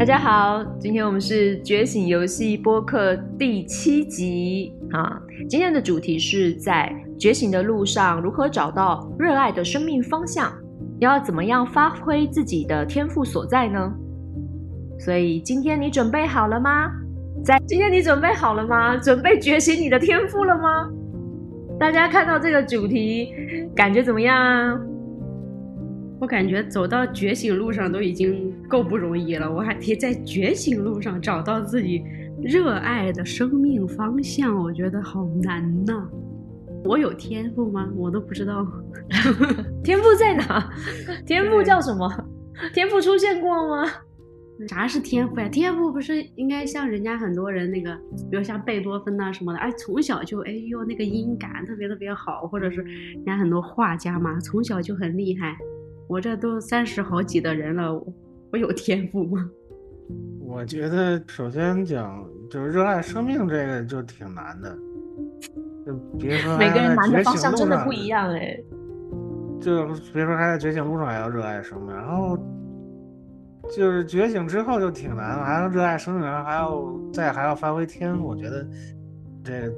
大家好，今天我们是觉醒游戏播客第七集啊。今天的主题是在觉醒的路上如何找到热爱的生命方向，要怎么样发挥自己的天赋所在呢？所以今天你准备好了吗？在今天你准备好了吗？准备觉醒你的天赋了吗？大家看到这个主题，感觉怎么样？我感觉走到觉醒路上都已经够不容易了，我还得在觉醒路上找到自己热爱的生命方向，我觉得好难呐。我有天赋吗？我都不知道。天赋在哪？天赋叫什么？天赋出现过吗？啥是天赋呀？天赋不是应该像人家很多人那个，比如像贝多芬呐什么的，哎，从小就哎呦那个音感特别特别好，或者是人家很多画家嘛，从小就很厉害。我这都三十好几的人了，我有天赋吗？我觉得首先讲就是热爱生命这个就挺难的，就别说每个人难的方向真的不一样哎，就别说还在觉醒路上还要热爱生命，然后。就是觉醒之后就挺难了，还要热爱生命，然后还要再还要发挥天赋，我觉得这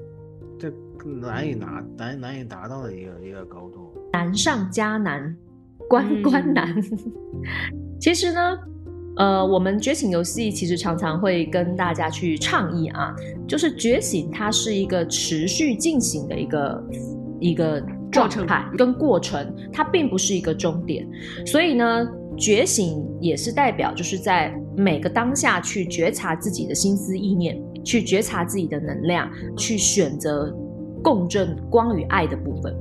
这难以拿难难以达到的一个一个高度，难上加难，关关难。其实呢，呃，我们觉醒游戏其实常常会跟大家去倡议啊，就是觉醒它是一个持续进行的一个一个状态跟过程，它并不是一个终点，所以呢。觉醒也是代表，就是在每个当下去觉察自己的心思意念，去觉察自己的能量，去选择共振光与爱的部分。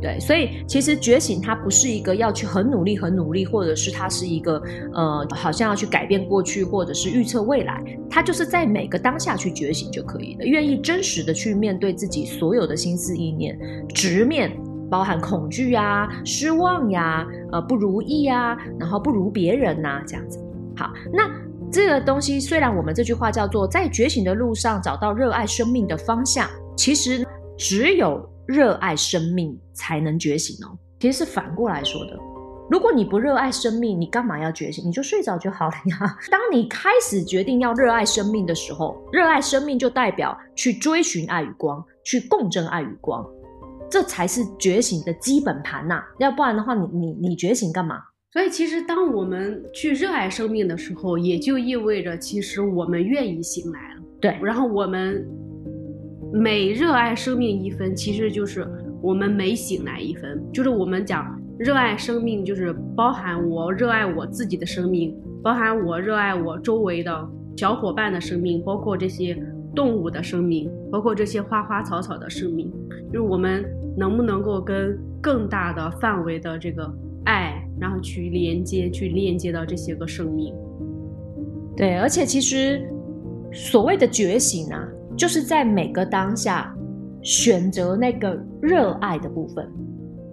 对，所以其实觉醒它不是一个要去很努力、很努力，或者是它是一个呃，好像要去改变过去，或者是预测未来。它就是在每个当下去觉醒就可以了，愿意真实的去面对自己所有的心思意念，直面。包含恐惧呀、失望呀、呃不如意呀，然后不如别人呐，这样子。好，那这个东西虽然我们这句话叫做在觉醒的路上找到热爱生命的方向，其实只有热爱生命才能觉醒哦。其实是反过来说的，如果你不热爱生命，你干嘛要觉醒？你就睡着就好了呀。当你开始决定要热爱生命的时候，热爱生命就代表去追寻爱与光，去共振爱与光。这才是觉醒的基本盘呐，要不然的话，你你你觉醒干嘛？所以其实当我们去热爱生命的时候，也就意味着其实我们愿意醒来了。对，然后我们每热爱生命一分，其实就是我们每醒来一分。就是我们讲热爱生命，就是包含我热爱我自己的生命，包含我热爱我周围的小伙伴的生命，包括这些。动物的生命，包括这些花花草草的生命，就是我们能不能够跟更大的范围的这个爱，然后去连接，去链接到这些个生命。对，而且其实所谓的觉醒啊，就是在每个当下选择那个热爱的部分，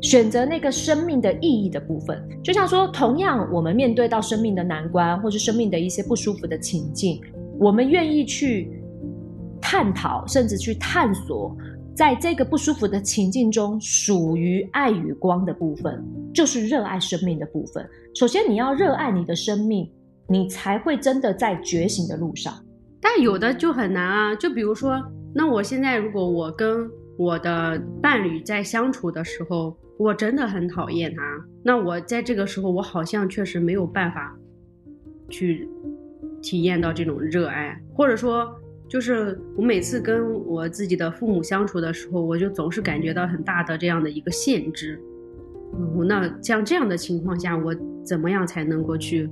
选择那个生命的意义的部分。就像说，同样我们面对到生命的难关，或是生命的一些不舒服的情境，我们愿意去。探讨，甚至去探索，在这个不舒服的情境中，属于爱与光的部分，就是热爱生命的部分。首先，你要热爱你的生命，你才会真的在觉醒的路上。但有的就很难啊，就比如说，那我现在如果我跟我的伴侣在相处的时候，我真的很讨厌他，那我在这个时候，我好像确实没有办法去体验到这种热爱，或者说。就是我每次跟我自己的父母相处的时候，我就总是感觉到很大的这样的一个限制。嗯，那像这样的情况下，我怎么样才能够去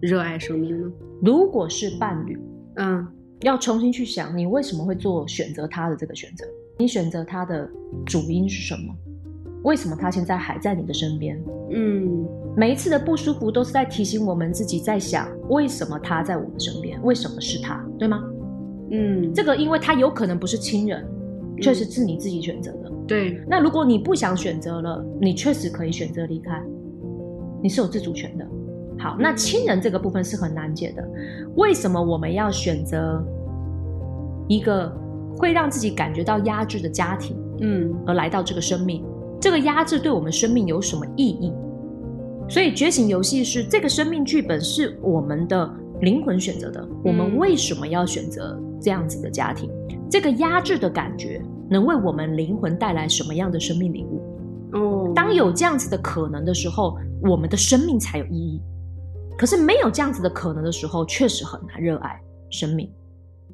热爱生命呢？如果是伴侣，嗯，要重新去想，你为什么会做选择他的这个选择？你选择他的主因是什么？为什么他现在还在你的身边？嗯，每一次的不舒服都是在提醒我们自己，在想为什么他在我们身边？为什么是他？对吗？嗯，这个因为他有可能不是亲人，确实是你自己选择的。对，那如果你不想选择了，你确实可以选择离开，你是有自主权的。好，那亲人这个部分是很难解的。为什么我们要选择一个会让自己感觉到压制的家庭？嗯，而来到这个生命，这个压制对我们生命有什么意义？所以觉醒游戏是这个生命剧本是我们的灵魂选择的，我们为什么要选择这样子的家庭？这个压制的感觉能为我们灵魂带来什么样的生命礼物？哦，当有这样子的可能的时候，我们的生命才有意义。可是没有这样子的可能的时候，确实很难热爱生命。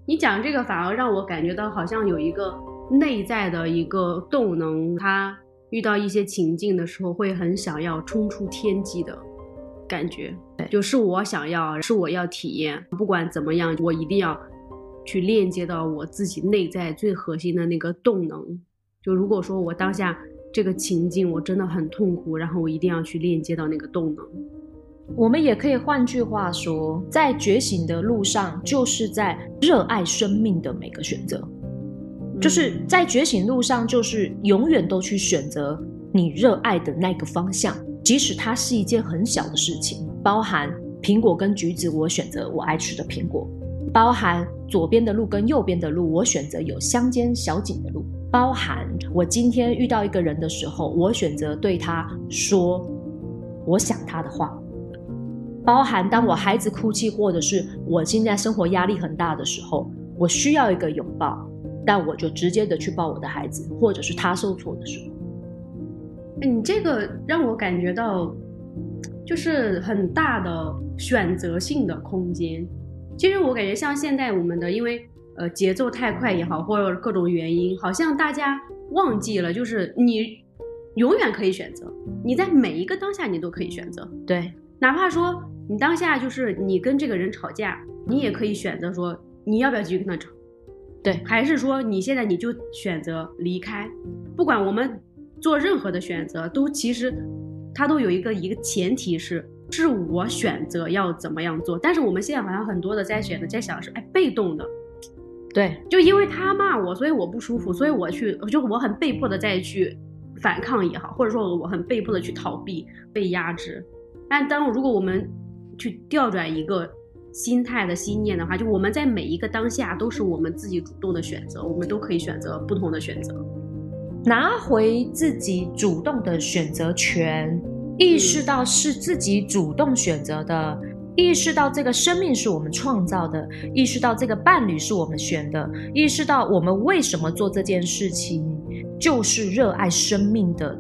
你讲这个反而让我感觉到好像有一个内在的一个动能，他遇到一些情境的时候会很想要冲出天际的感觉。对就是我想要，是我要体验，不管怎么样，我一定要去链接到我自己内在最核心的那个动能。就如果说我当下这个情境我真的很痛苦，然后我一定要去链接到那个动能。我们也可以换句话说，在觉醒的路上，就是在热爱生命的每个选择，就是在觉醒路上，就是永远都去选择你热爱的那个方向，即使它是一件很小的事情，包含苹果跟橘子，我选择我爱吃的苹果；包含左边的路跟右边的路，我选择有乡间小景的路；包含我今天遇到一个人的时候，我选择对他说我想他的话。包含当我孩子哭泣，或者是我现在生活压力很大的时候，我需要一个拥抱，但我就直接的去抱我的孩子，或者是他受挫的时候。哎，你这个让我感觉到，就是很大的选择性的空间。其实我感觉像现在我们的，因为呃节奏太快也好，或者各种原因，好像大家忘记了，就是你永远可以选择，你在每一个当下你都可以选择，对，哪怕说你当下就是你跟这个人吵架，你也可以选择说你要不要继续跟他吵，对。还是说你现在你就选择离开，不管我们做任何的选择，都其实它都有一个一个前提是是我选择要怎么样做，但是我们现在好像很多的在选择在想是哎被动的，对，就因为他骂我，所以我不舒服，所以我去就我很被迫的再去反抗也好，或者说我很被迫的去逃避被压制，但当如果我们去调转一个心态的心念的话，就我们在每一个当下都是我们自己主动的选择，我们都可以选择不同的选择。拿回自己主动的选择权，意识到是自己主动选择的，意识到这个生命是我们创造的，意识到这个伴侣是我们选的，意识到我们为什么做这件事情，就是热爱生命的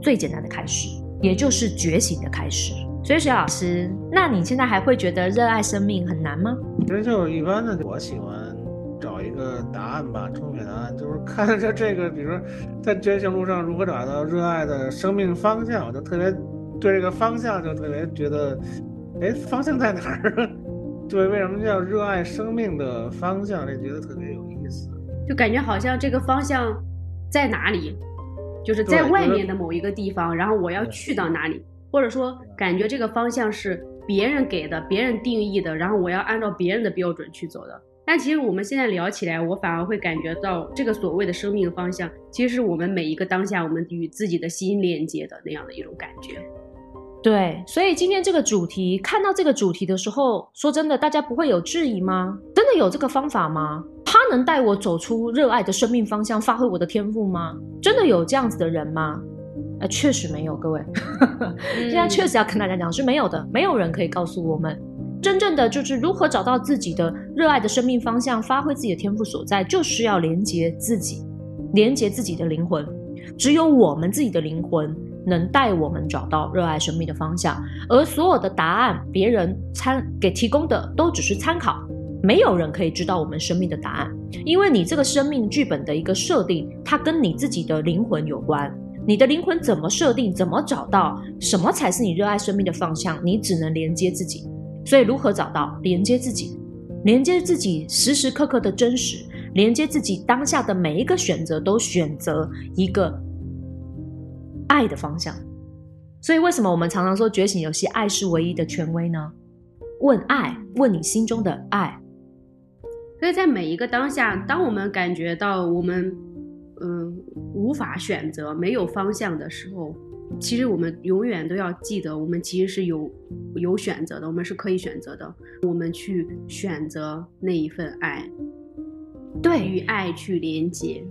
最简单的开始，也就是觉醒的开始。所以，徐老师，那你现在还会觉得热爱生命很难吗？其实就是一般的，我喜欢找一个答案吧，正确答案就是看着这个，比如说在觉醒路上如何找到热爱的生命方向，我就特别对这个方向就特别觉得，哎，方向在哪儿啊？对，为什么叫热爱生命的方向？这觉得特别有意思。就感觉好像这个方向在哪里，就是在外面的某一个地方，然后我要去到哪里，或者说感觉这个方向是别人给的、别人定义的，然后我要按照别人的标准去走的。但其实我们现在聊起来，我反而会感觉到这个所谓的生命方向，其实是我们每一个当下我们与自己的心连接的那样的一种感觉。对，所以今天这个主题，看到这个主题的时候，说真的，大家不会有质疑吗？真的有这个方法吗？他能带我走出热爱的生命方向，发挥我的天赋吗？真的有这样子的人吗？呃，确实没有，各位，现在确实要跟大家讲是没有的，没有人可以告诉我们，真正的就是如何找到自己的热爱的生命方向，发挥自己的天赋所在，就是要连接自己，连接自己的灵魂，只有我们自己的灵魂能带我们找到热爱生命的方向，而所有的答案，别人参给提供的都只是参考，没有人可以知道我们生命的答案，因为你这个生命剧本的一个设定，它跟你自己的灵魂有关。你的灵魂怎么设定，怎么找到什么才是你热爱生命的方向？你只能连接自己。所以，如何找到连接自己？连接自己时时刻刻的真实，连接自己当下的每一个选择，都选择一个爱的方向。所以，为什么我们常常说觉醒游戏，爱是唯一的权威呢？问爱，问你心中的爱。所以在每一个当下，当我们感觉到我们嗯无法选择、没有方向的时候，其实我们永远都要记得，我们其实是有有选择的，我们是可以选择的。我们去选择那一份爱，对与爱去连接。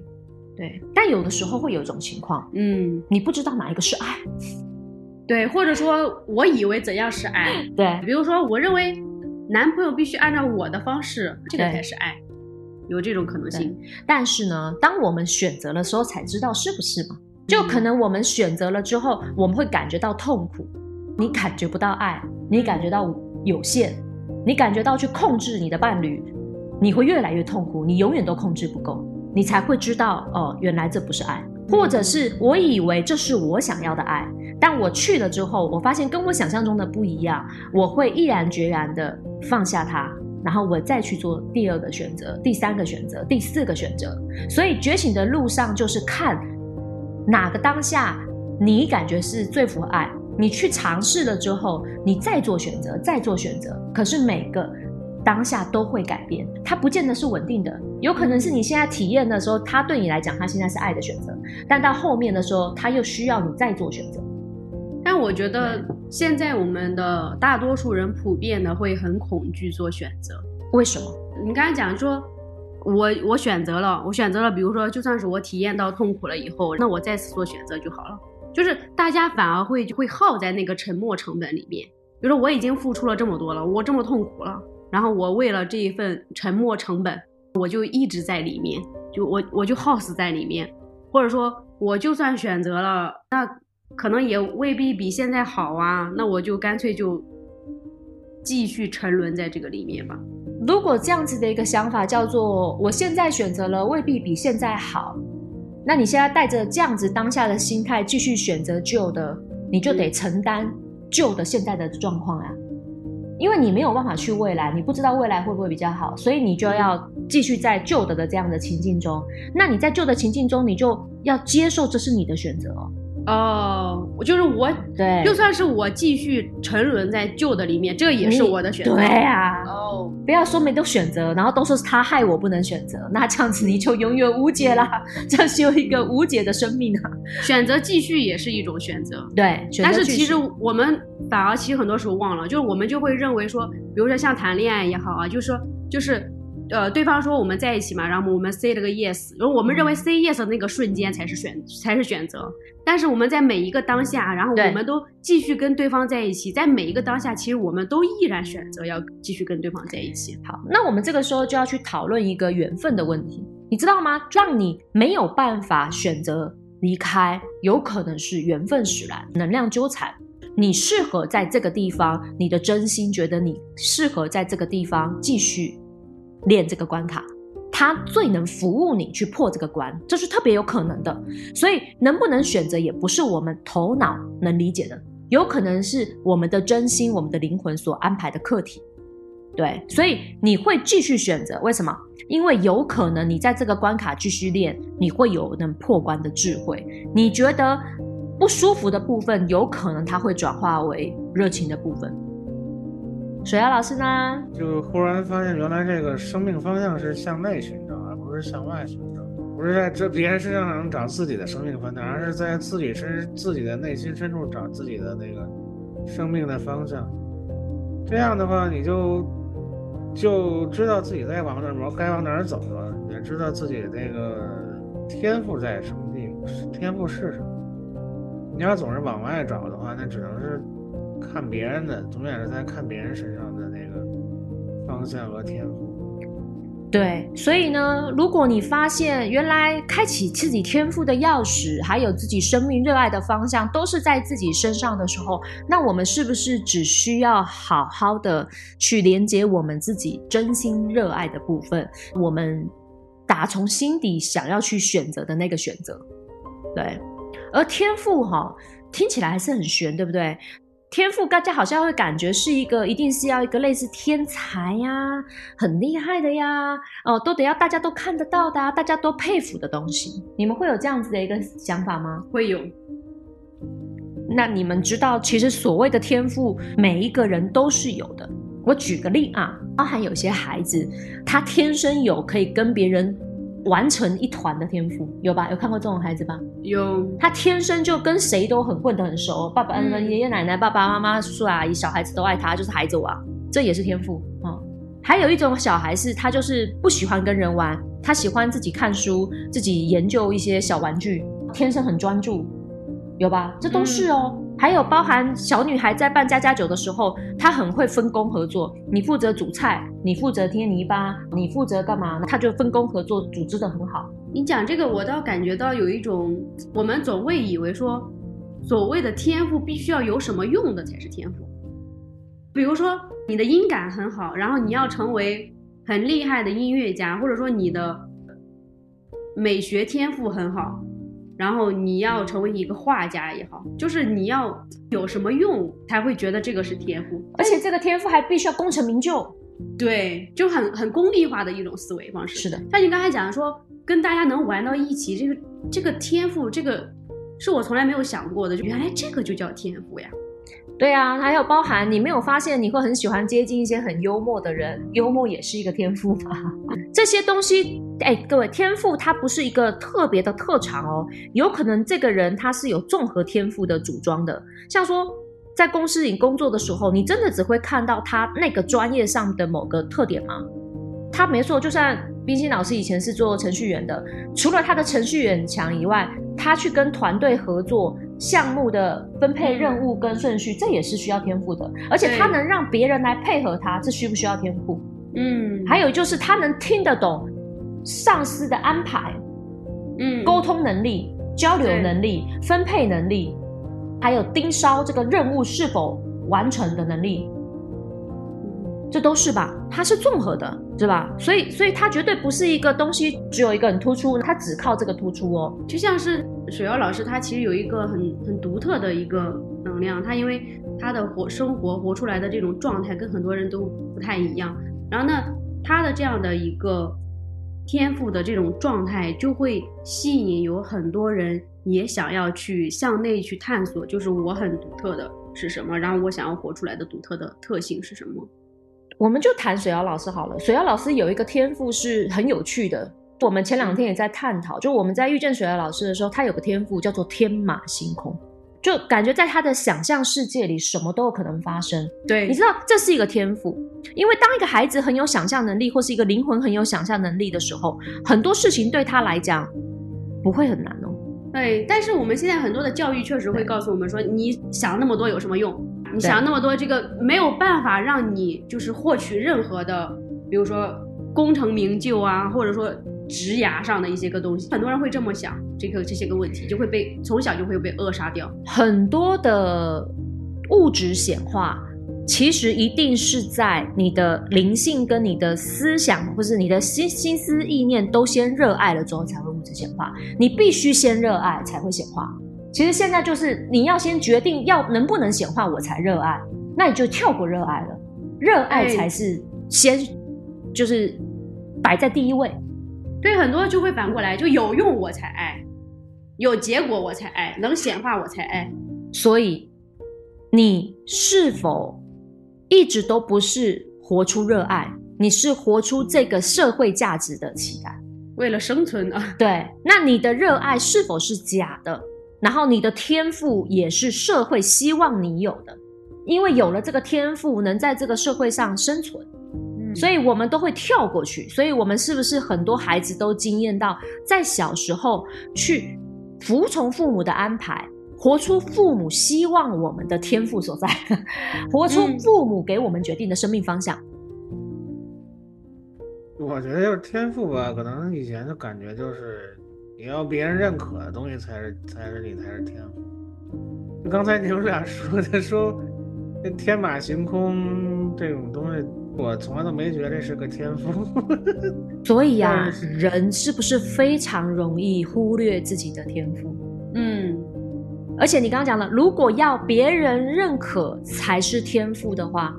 对，但有的时候会有一种情况，嗯，你不知道哪一个是爱。对，或者说我以为怎样是爱，对比如说我认为男朋友必须按照我的方式，这个才是爱，有这种可能性。但是呢，当我们选择的时候才知道是不是嘛？就可能我们选择了之后，我们会感觉到痛苦，你感觉不到爱，你感觉到有限，你感觉到去控制你的伴侣，你会越来越痛苦，你永远都控制不够，你才会知道哦，原来这不是爱，或者是我以为这是我想要的爱，但我去了之后，我发现跟我想象中的不一样，我会毅然决然的放下它，然后我再去做第二个选择、第三个选择、第四个选择。所以觉醒的路上就是看哪个当下你感觉是最符合爱，你去尝试了之后，你再做选择，再做选择。可是每个当下都会改变，它不见得是稳定的，有可能是你现在体验的时候，它对你来讲，它现在是爱的选择，但到后面的时候，它又需要你再做选择。但我觉得现在我们的大多数人普遍的会很恐惧做选择。为什么？你刚才讲说，我我选择了，我选择了，比如说，就算是我体验到痛苦了以后，那我再次做选择就好了。就是大家反而会会耗在那个沉没成本里面。比如说，我已经付出了这么多了，我这么痛苦了，然后我为了这一份沉没成本，我就一直在里面，就我我就耗死在里面，或者说，我就算选择了，那可能也未必比现在好啊，那我就干脆就继续沉沦在这个里面吧。如果这样子的一个想法叫做我现在选择了未必比现在好，那你现在带着这样子当下的心态继续选择旧的，你就得承担旧的现在的状况啊，因为你没有办法去未来，你不知道未来会不会比较好，所以你就要继续在旧的的这样的情境中。那你在旧的情境中，你就要接受这是你的选择哦。哦，我就是我，对，就算是我继续沉沦在旧的里面，这也是我的选择。对啊，哦，不要说没得选择，然后都说是他害我不能选择，那这样子你就永远无解啦，这是有一个无解的生命啊。选择继续也是一种选择。对，选择但是其实我们反而其实很多时候忘了，就是我们就会认为说，比如说像谈恋爱也好啊，就是说就是。呃，对方说我们在一起嘛，然后我们 say 了个 yes，然后我们认为 say yes 的那个瞬间才是选才是选择，但是我们在每一个当下，然后我们都继续跟对方在一起，在每一个当下，其实我们都依然选择要继续跟对方在一起。好，那我们这个时候就要去讨论一个缘分的问题，你知道吗？让你没有办法选择离开，有可能是缘分使然，能量纠缠。你适合在这个地方，你的真心觉得你适合在这个地方继续练这个关卡，它最能服务你去破这个关，这是特别有可能的。所以能不能选择，也不是我们头脑能理解的，有可能是我们的真心、我们的灵魂所安排的课题。对，所以你会继续选择，为什么？因为有可能你在这个关卡继续练，你会有能破关的智慧。你觉得不舒服的部分，有可能它会转化为热情的部分。水瑶老师呢？就忽然发现，原来这个生命方向是向内寻找，而不是向外寻找，不是在这别人身上能找自己的生命方向，而是在自己身自己的内心深处找自己的那个生命的方向。这样的话，你就就知道自己在往哪儿该往哪儿走了，也知道自己那个天赋在什么地方，天赋是什么。你要总是往外找的话，那只能是看别人的，总也是在看别人身上的那个方向和天赋。对，所以呢，如果你发现原来开启自己天赋的钥匙，还有自己生命热爱的方向，都是在自己身上的时候，那我们是不是只需要好好的去连接我们自己真心热爱的部分，我们打从心底想要去选择的那个选择？对，而天赋哈、听起来还是很玄，对不对？天赋，大家好像会感觉是一个，一定是要一个类似天才呀、很厉害的呀，哦，都得要大家都看得到的、啊，大家都佩服的东西。你们会有这样子的一个想法吗？会有，那你们知道，其实所谓的天赋，每一个人都是有的。我举个例啊，包含有些孩子，他天生有可以跟别人完成一团的天赋，有吧？有看过这种孩子吧？有，他天生就跟谁都很混得很熟，爸爸、嗯爷爷奶奶、爸爸妈妈、叔叔阿姨、小孩子都爱他，就是孩子王，这也是天赋啊、哦还有一种小孩是，他就是不喜欢跟人玩，他喜欢自己看书，自己研究一些小玩具，天生很专注，有吧？这都是哦。还有包含小女孩在办家家酒的时候，她很会分工合作。你负责煮菜，你负责贴泥巴，你负责干嘛？她就分工合作，组织的很好。你讲这个，我倒感觉到有一种，我们总会以为说，所谓的天赋必须要有什么用的才是天赋。比如说你的音感很好，然后你要成为很厉害的音乐家，或者说你的美学天赋很好。然后你要成为一个画家也好，就是你要有什么用才会觉得这个是天赋，而且这个天赋还必须要功成名就。对，就很很功利化的一种思维方式。是的，像你刚才讲的说，跟大家能玩到一起，这个这个天赋，这个是我从来没有想过的，就原来这个就叫天赋呀。对啊，还有包含你没有发现你会很喜欢接近一些很幽默的人，幽默也是一个天赋吗？这些东西，哎，各位，天赋它不是一个特别的特长哦，有可能这个人他是有综合天赋的组装的。像说在公司里工作的时候，你真的只会看到他那个专业上的某个特点吗？他没错，就算冰心老师以前是做程序员的，除了他的程序员强以外，他去跟团队合作。项目的分配任务跟顺序，这也是需要天赋的，而且他能让别人来配合他，这需不需要天赋？嗯，还有就是他能听得懂上司的安排，嗯，沟通能力、交流能力、分配能力，还有盯梢这个任务是否完成的能力。这都是吧，它是综合的，是吧？所以，所以它绝对不是一个东西，只有一个很突出，它只靠这个突出哦。就像是水瑶老师，他其实有一个很很独特的一个能量，他因为他的活生活活出来的这种状态跟很多人都不太一样，然后呢，他的这样的一个天赋的这种状态，就会吸引有很多人也想要去向内去探索，就是我很独特的是什么，然后我想要活出来的独特的特性是什么。我们就谈水瑶老师好了。水瑶老师有一个天赋是很有趣的。我们前两天也在探讨，就我们在遇见水的老师的时候，他有个天赋叫做天马行空，就感觉在他的想象世界里，什么都有可能发生。对，你知道这是一个天赋，因为当一个孩子很有想象能力，或是一个灵魂很有想象能力的时候，很多事情对他来讲不会很难哦。对，但是我们现在很多的教育确实会告诉我们说，你想那么多有什么用？你想那么多，这个没有办法让你就是获取任何的，比如说功成名就啊，或者说职涯上的一些个东西。很多人会这么想，这个这些个问题就会被从小就会被扼杀掉。很多的物质显化，其实一定是在你的灵性跟你的思想，或是你的心心思意念都先热爱了之后，才会物质显化。你必须先热爱，才会显化。其实现在就是你要先决定要能不能显化，我才热爱。那你就跳过热爱了，热爱才是先，就是摆在第一位。对，很多就会反过来，就有用我才爱，有结果我才爱，能显化我才爱。所以你是否一直都不是活出热爱？你是活出这个社会价值的期待，为了生存啊？对，那你的热爱是否是假的？然后你的天赋也是社会希望你有的，因为有了这个天赋，能在这个社会上生存，所以我们都会跳过去。所以我们是不是很多孩子都经验到，在小时候去服从父母的安排，活出父母希望我们的天赋所在，活出父母给我们决定的生命方向？我觉得就是天赋吧，可能以前的感觉就是。你要别人认可的东西才是才是你才是天赋。就刚才你们俩说的说，天马行空这种东西，我从来都没觉得这是个天赋。所以呀，人是不是非常容易忽略自己的天赋？嗯，而且你刚刚讲了，如果要别人认可才是天赋的话，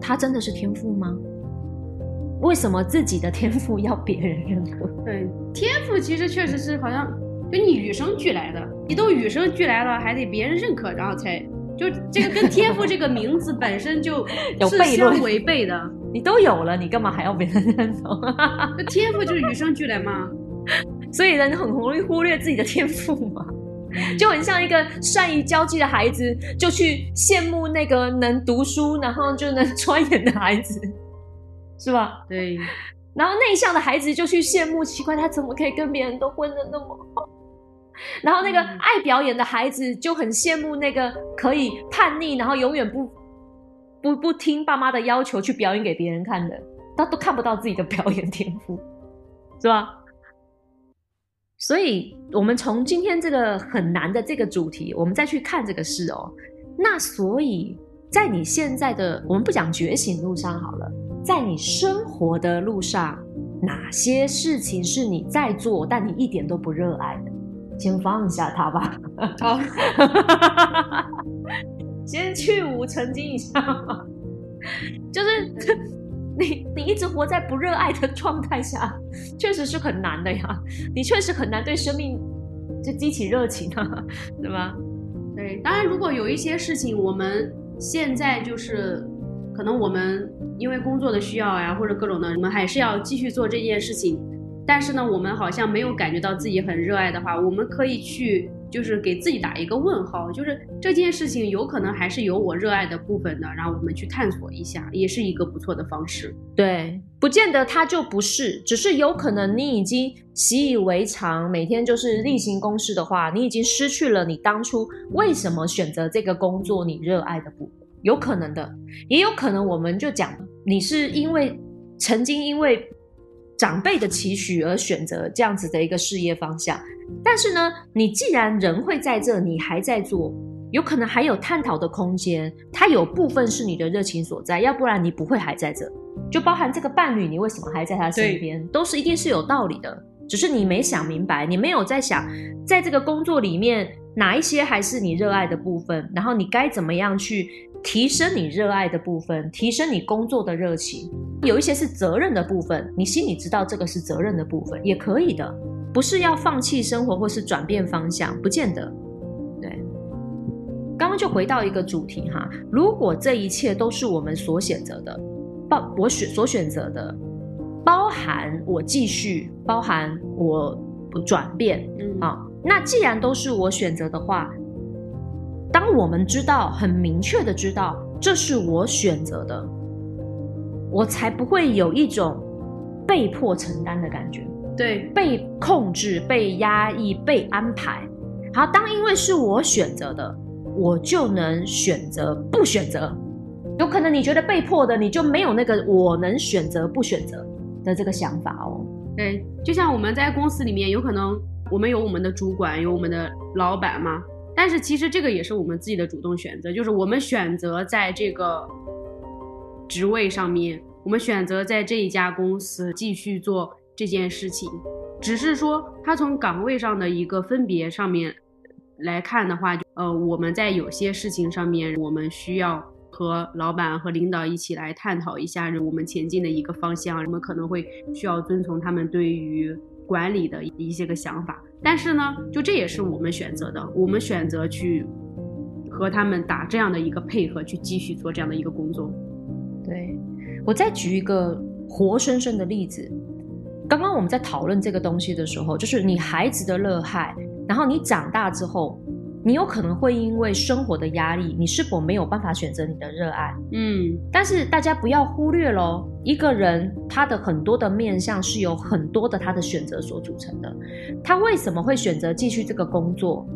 他真的是天赋吗？为什么自己的天赋要别人认可？对，天赋其实确实是好像就你与生俱来的，你都与生俱来了，还得别人认可，然后才就这个跟天赋这个名字本身就 有是相违背的。你都有了，你干嘛还要别人认同？那天赋就是与生俱来嘛？所以人很容易忽略自己的天赋嘛，就很像一个善于交际的孩子，就去羡慕那个能读书然后就能钻研的孩子。是吧？对，然后内向的孩子就去羡慕，奇怪他怎么可以跟别人都混的那么好？然后那个爱表演的孩子就很羡慕那个可以叛逆，然后永远不不不听爸妈的要求去表演给别人看的，他都看不到自己的表演天赋，是吧？所以，我们从今天这个很难的这个主题，我们再去看这个事哦。那所以，在你现在的我们不讲觉醒路上好了，在你生活的路上，哪些事情是你在做，但你一点都不热爱的？先放下它吧。好，先去无曾经一下嘛，就是。你你一直活在不热爱的状态下，确实是很难的呀。你确实很难对生命就激起热情啊，对吧？对，当然，如果有一些事情，我们现在就是可能我们因为工作的需要呀，或者各种的，我们还是要继续做这件事情。但是呢，我们好像没有感觉到自己很热爱的话，我们可以去。就是给自己打一个问号，就是这件事情有可能还是有我热爱的部分的，然后我们去探索一下，也是一个不错的方式。对，不见得它就不是，只是有可能你已经习以为常，每天就是例行公事的话，你已经失去了你当初为什么选择这个工作你热爱的部分，有可能的，也有可能我们就讲你是因为曾经因为。长辈的期许而选择这样子的一个事业方向，但是呢，你既然人会在这，你还在做，有可能还有探讨的空间。它有部分是你的热情所在，要不然你不会还在这。就包含这个伴侣，你为什么还在他身边，都是一定是有道理的。只是你没想明白，你没有在想，在这个工作里面哪一些还是你热爱的部分，然后你该怎么样去。提升你热爱的部分，提升你工作的热情，有一些是责任的部分，你心里知道这个是责任的部分，也可以的，不是要放弃生活或是转变方向，不见得。对，刚刚就回到一个主题哈，如果这一切都是我们所选择的，包我选所选择的，包含我继续，包含我转变，嗯啊，那既然都是我选择的话。当我们知道很明确的知道这是我选择的，我才不会有一种被迫承担的感觉。对，被控制、被压抑、被安排。好，当因为是我选择的，我就能选择不选择。有可能你觉得被迫的，你就没有那个我能选择不选择的这个想法哦。对，就像我们在公司里面，有可能我们有我们的主管，有我们的老板嘛。但是其实这个也是我们自己的主动选择，就是我们选择在这个职位上面，我们选择在这一家公司继续做这件事情。只是说，它从岗位上的一个分别上面来看的话，呃，我们在有些事情上面，我们需要和老板和领导一起来探讨一下我们前进的一个方向，我们可能会需要遵从他们对于管理的一些个想法。但是呢，就这也是我们选择的，我们选择去和他们打这样的一个配合，去继续做这样的一个工作。对我再举一个活生生的例子，刚刚我们在讨论这个东西的时候，就是你孩子的热爱，然后你长大之后。你有可能会因为生活的压力，你是否没有办法选择你的热爱？嗯，但是大家不要忽略喽，一个人他的很多的面相是由很多的他的选择所组成的。他为什么会选择继续这个工作？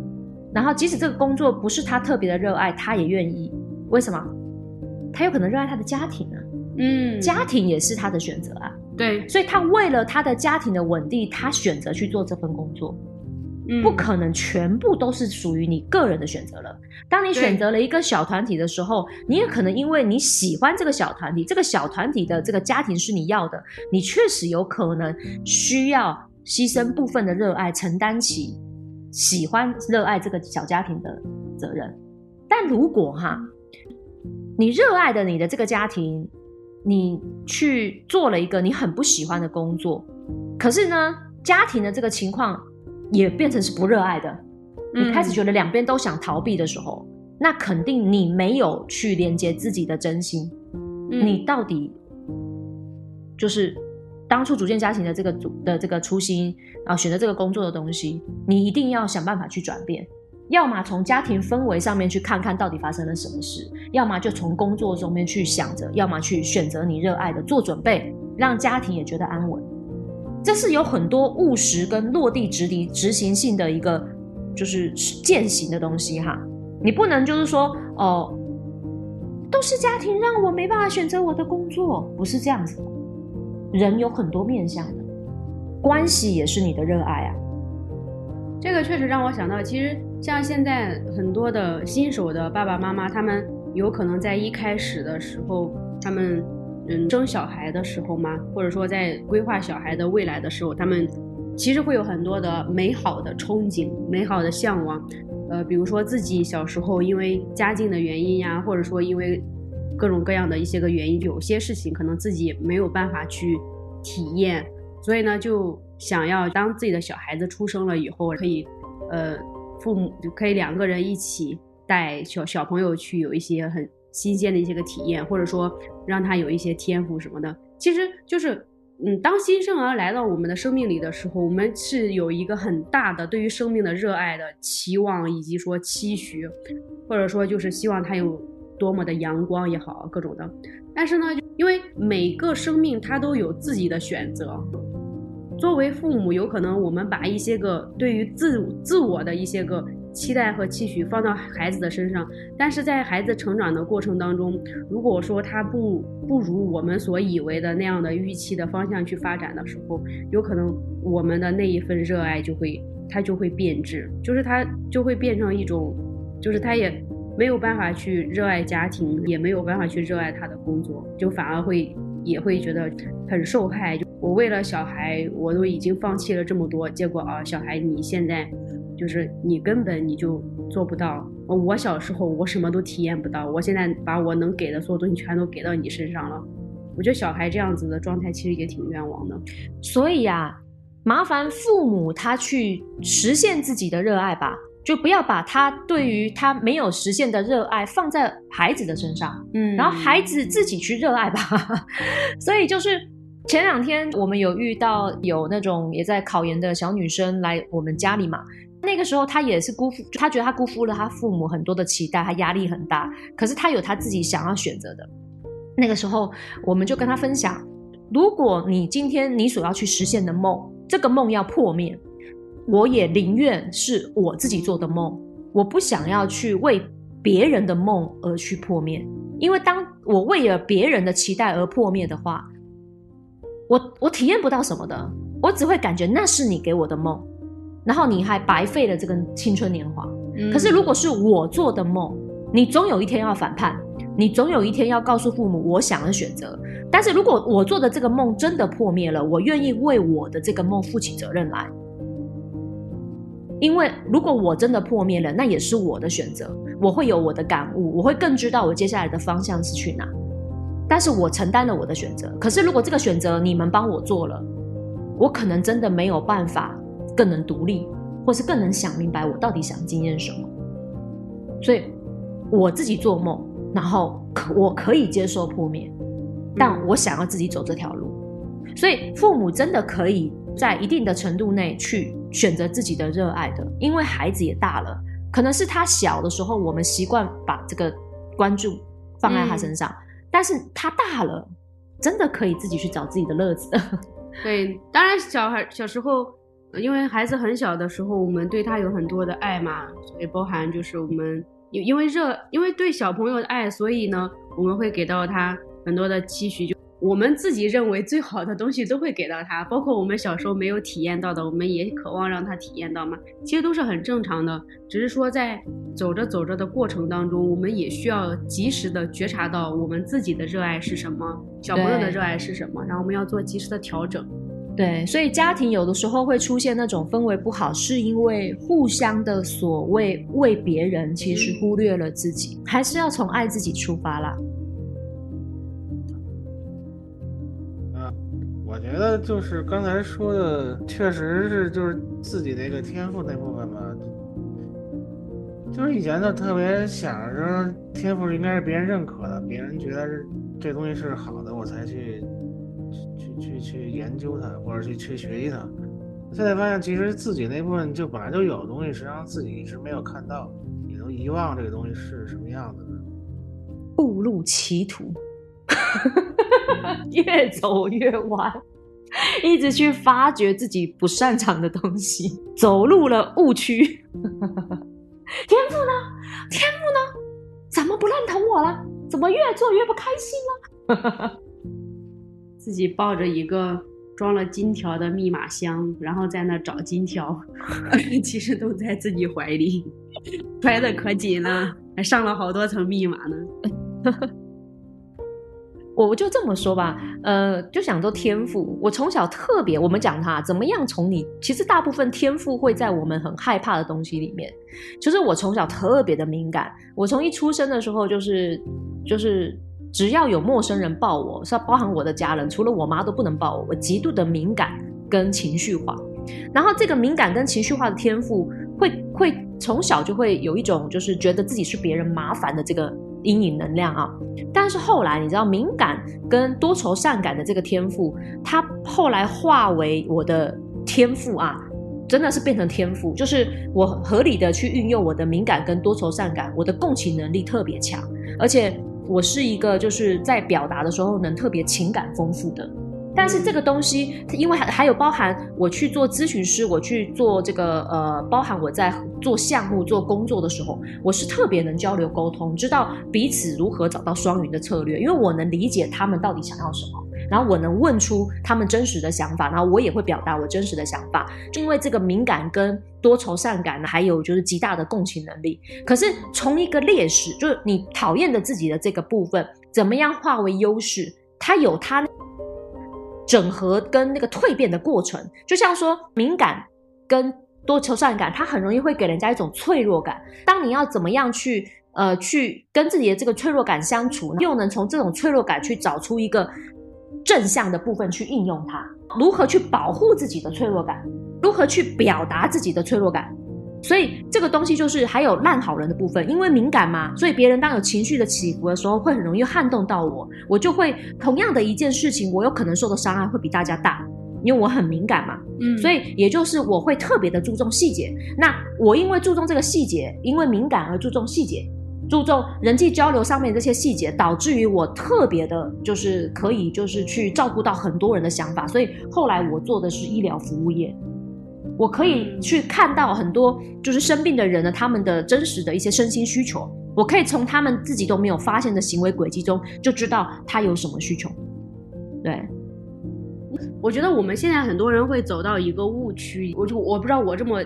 然后即使这个工作不是他特别的热爱，他也愿意。为什么？他有可能热爱他的家庭啊。嗯，家庭也是他的选择啊。对，所以他为了他的家庭的稳定，他选择去做这份工作。不可能全部都是属于你个人的选择了。当你选择了一个小团体的时候，你也可能因为你喜欢这个小团体，这个小团体的这个家庭是你要的，你确实有可能需要牺牲部分的热爱，承担起喜欢热爱这个小家庭的责任。但如果哈，你热爱的你的这个家庭，你去做了一个你很不喜欢的工作，可是呢，家庭的这个情况。也变成是不热爱的，你开始觉得两边都想逃避的时候，那肯定你没有去连接自己的真心。你到底就是当初组建家庭的这个组的这个初心，然后选择这个工作的东西，你一定要想办法去转变。要么从家庭氛围上面去看看到底发生了什么事，要么就从工作中面去想着，要么去选择你热爱的做准备，让家庭也觉得安稳。这是有很多务实跟落地直地执行性的一个就是践行的东西哈。你不能就是说哦，都是家庭让我没办法选择我的工作，不是这样子。人有很多面向的，关系也是你的热爱啊。这个确实让我想到，其实像现在很多的新手的爸爸妈妈，他们有可能在一开始的时候，他们嗯生小孩的时候吗，或者说在规划小孩的未来的时候，他们其实会有很多的美好的憧憬、美好的向往。呃，比如说自己小时候因为家境的原因呀，或者说因为各种各样的一些个原因，有些事情可能自己没有办法去体验，所以呢，就想要当自己的小孩子出生了以后，可以，呃，父母就可以两个人一起带小小朋友去有一些很新鲜的一些个体验，或者说让他有一些天赋什么的，其实就是。嗯，当新生儿来到我们的生命里的时候，我们是有一个很大的对于生命的热爱的期望，以及说期许，或者说就是希望他有多么的阳光也好，各种的。但是呢，因为每个生命他都有自己的选择。作为父母，有可能我们把一些个对于自自我的一些个期待和期许放到孩子的身上，但是在孩子成长的过程当中，如果说他不不如我们所以为的那样的预期的方向去发展的时候，有可能我们的那一份热爱就会他就会变质，就是他就会变成一种，就是他也没有办法去热爱家庭，也没有办法去热爱他的工作，就反而会也会觉得很受害。我为了小孩，我都已经放弃了这么多，结果啊，小孩你现在就是你根本你就做不到。我小时候我什么都体验不到，我现在把我能给的所有东西全都给到你身上了。我觉得小孩这样子的状态其实也挺冤枉的。所以啊，麻烦父母他去实现自己的热爱吧，就不要把他对于他没有实现的热爱放在孩子的身上，嗯，然后孩子自己去热爱吧。所以就是。前两天我们有遇到有那种也在考研的小女生来我们家里嘛，那个时候他也是辜负，他觉得他辜负了他父母很多的期待，他压力很大。可是他有他自己想要选择的。那个时候我们就跟他分享，如果你今天你所要去实现的梦，这个梦要破灭，我也宁愿是我自己做的梦，我不想要去为别人的梦而去破灭，因为当我为了别人的期待而破灭的话。我我体验不到什么的，我只会感觉那是你给我的梦，然后你还白费了这个青春年华。可是如果是我做的梦，你总有一天要反叛，你总有一天要告诉父母我想的选择。但是如果我做的这个梦真的破灭了，我愿意为我的这个梦负起责任来，因为如果我真的破灭了，那也是我的选择，我会有我的感悟，我会更知道我接下来的方向是去哪。但是我承担了我的选择。可是如果这个选择你们帮我做了，我可能真的没有办法更能独立，或是更能想明白我到底想经验什么。所以我自己做梦，然后可我可以接受破灭，但我想要自己走这条路。所以父母真的可以在一定的程度内去选择自己的热爱的，因为孩子也大了，可能是他小的时候，我们习惯把这个关注放在他身上。但是他大了，真的可以自己去找自己的乐子。对，当然小孩小时候，因为孩子很小的时候，我们对他有很多的爱嘛，所以包含就是我们因因为热，因为对小朋友的爱，所以呢，我们会给到他很多的期许。就我们自己认为最好的东西都会给到他，包括我们小时候没有体验到的，我们也渴望让他体验到嘛。其实都是很正常的，只是说在走着走着的过程当中，我们也需要及时的觉察到我们自己的热爱是什么，小朋友的热爱是什么，然后我们要做及时的调整。对，所以家庭有的时候会出现那种氛围不好，是因为互相的所谓为别人，其实忽略了自己，还是要从爱自己出发啦。我觉得就是刚才说的，确实是就是自己那个天赋那部分吧。就是以前就，特别想着天赋应该是别人认可的，别人觉得这东西是好的，我才去去去去研究它，或者去去学习它。现在发现，其实自己那部分就本来就有的东西，实际上自己一直没有看到，也都遗忘这个东西是什么样子的，误入歧途。越走越歪，一直去发掘自己不擅长的东西，走入了误区。天赋呢？天赋呢？怎么不认同我了？怎么越做越不开心了？自己抱着一个装了金条的密码箱，然后在那找金条，其实都在自己怀里，揣的可紧了，还上了好多层密码呢。我就这么说吧，呃，就想做天赋。我从小特别，我们讲他怎么样从你，其实大部分天赋会在我们很害怕的东西里面。就是我从小特别的敏感，我从一出生的时候就是就是，只要有陌生人抱我，是要包含我的家人，除了我妈都不能抱我。我极度的敏感跟情绪化，然后这个敏感跟情绪化的天赋会会从小就会有一种就是觉得自己是别人麻烦的这个。阴影能量啊，但是后来你知道，敏感跟多愁善感的这个天赋，它后来化为我的天赋啊，真的是变成天赋，就是我合理的去运用我的敏感跟多愁善感，我的共情能力特别强，而且我是一个就是在表达的时候能特别情感丰富的。但是这个东西，因为还还有包含我去做咨询师，我去做这个呃，包含我在做项目、做工作的时候，我是特别能交流沟通，知道彼此如何找到双赢的策略，因为我能理解他们到底想要什么，然后我能问出他们真实的想法，然后我也会表达我真实的想法，就因为这个敏感跟多愁善感，还有就是极大的共情能力。可是从一个劣势，就是你讨厌的自己的这个部分，怎么样化为优势？它有它。整合跟那个蜕变的过程，就像说敏感跟多愁善感，它很容易会给人家一种脆弱感。当你要怎么样去呃去跟自己的这个脆弱感相处，又能从这种脆弱感去找出一个正向的部分去应用它？如何去保护自己的脆弱感？如何去表达自己的脆弱感？所以这个东西就是还有烂好人的部分，因为敏感嘛，所以别人当有情绪的起伏的时候，会很容易撼动到我，我就会同样的一件事情，我有可能受的伤害会比大家大，因为我很敏感嘛，嗯，所以也就是我会特别的注重细节。那我因为注重这个细节，因为敏感而注重细节，注重人际交流上面这些细节，导致于我特别的，就是可以就是去照顾到很多人的想法，所以后来我做的是医疗服务业。我可以去看到很多就是生病的人呢，他们的真实的一些身心需求，我可以从他们自己都没有发现的行为轨迹中就知道他有什么需求。对，我觉得我们现在很多人会走到一个误区，我就我不知道我这么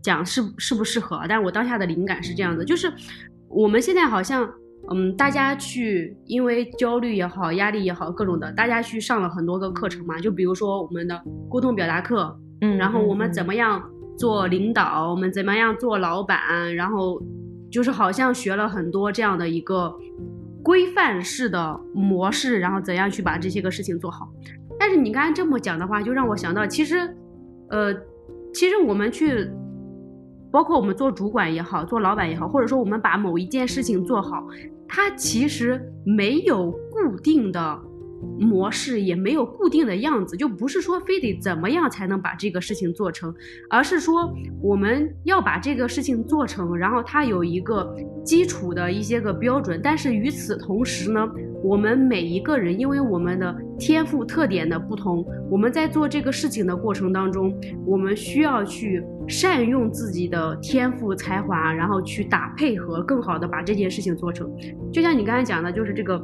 讲适适不适合，但是我当下的灵感是这样的，就是我们现在好像嗯，大家去因为焦虑也好，压力也好，各种的，大家去上了很多个课程嘛，就比如说我们的沟通表达课。嗯，然后我们怎么样做领导？我们怎么样做老板？然后就是好像学了很多这样的一个规范式的模式，然后怎样去把这些个事情做好。但是你刚才这么讲的话，就让我想到，其实，呃，其实我们去，包括我们做主管也好，做老板也好，或者说我们把某一件事情做好，它其实没有固定的。模式也没有固定的样子，就不是说非得怎么样才能把这个事情做成，而是说我们要把这个事情做成，然后它有一个基础的一些个标准。但是与此同时呢，我们每一个人因为我们的天赋特点的不同，我们在做这个事情的过程当中，我们需要去善用自己的天赋才华，然后去打配合，更好的把这件事情做成。就像你刚才讲的，就是这个。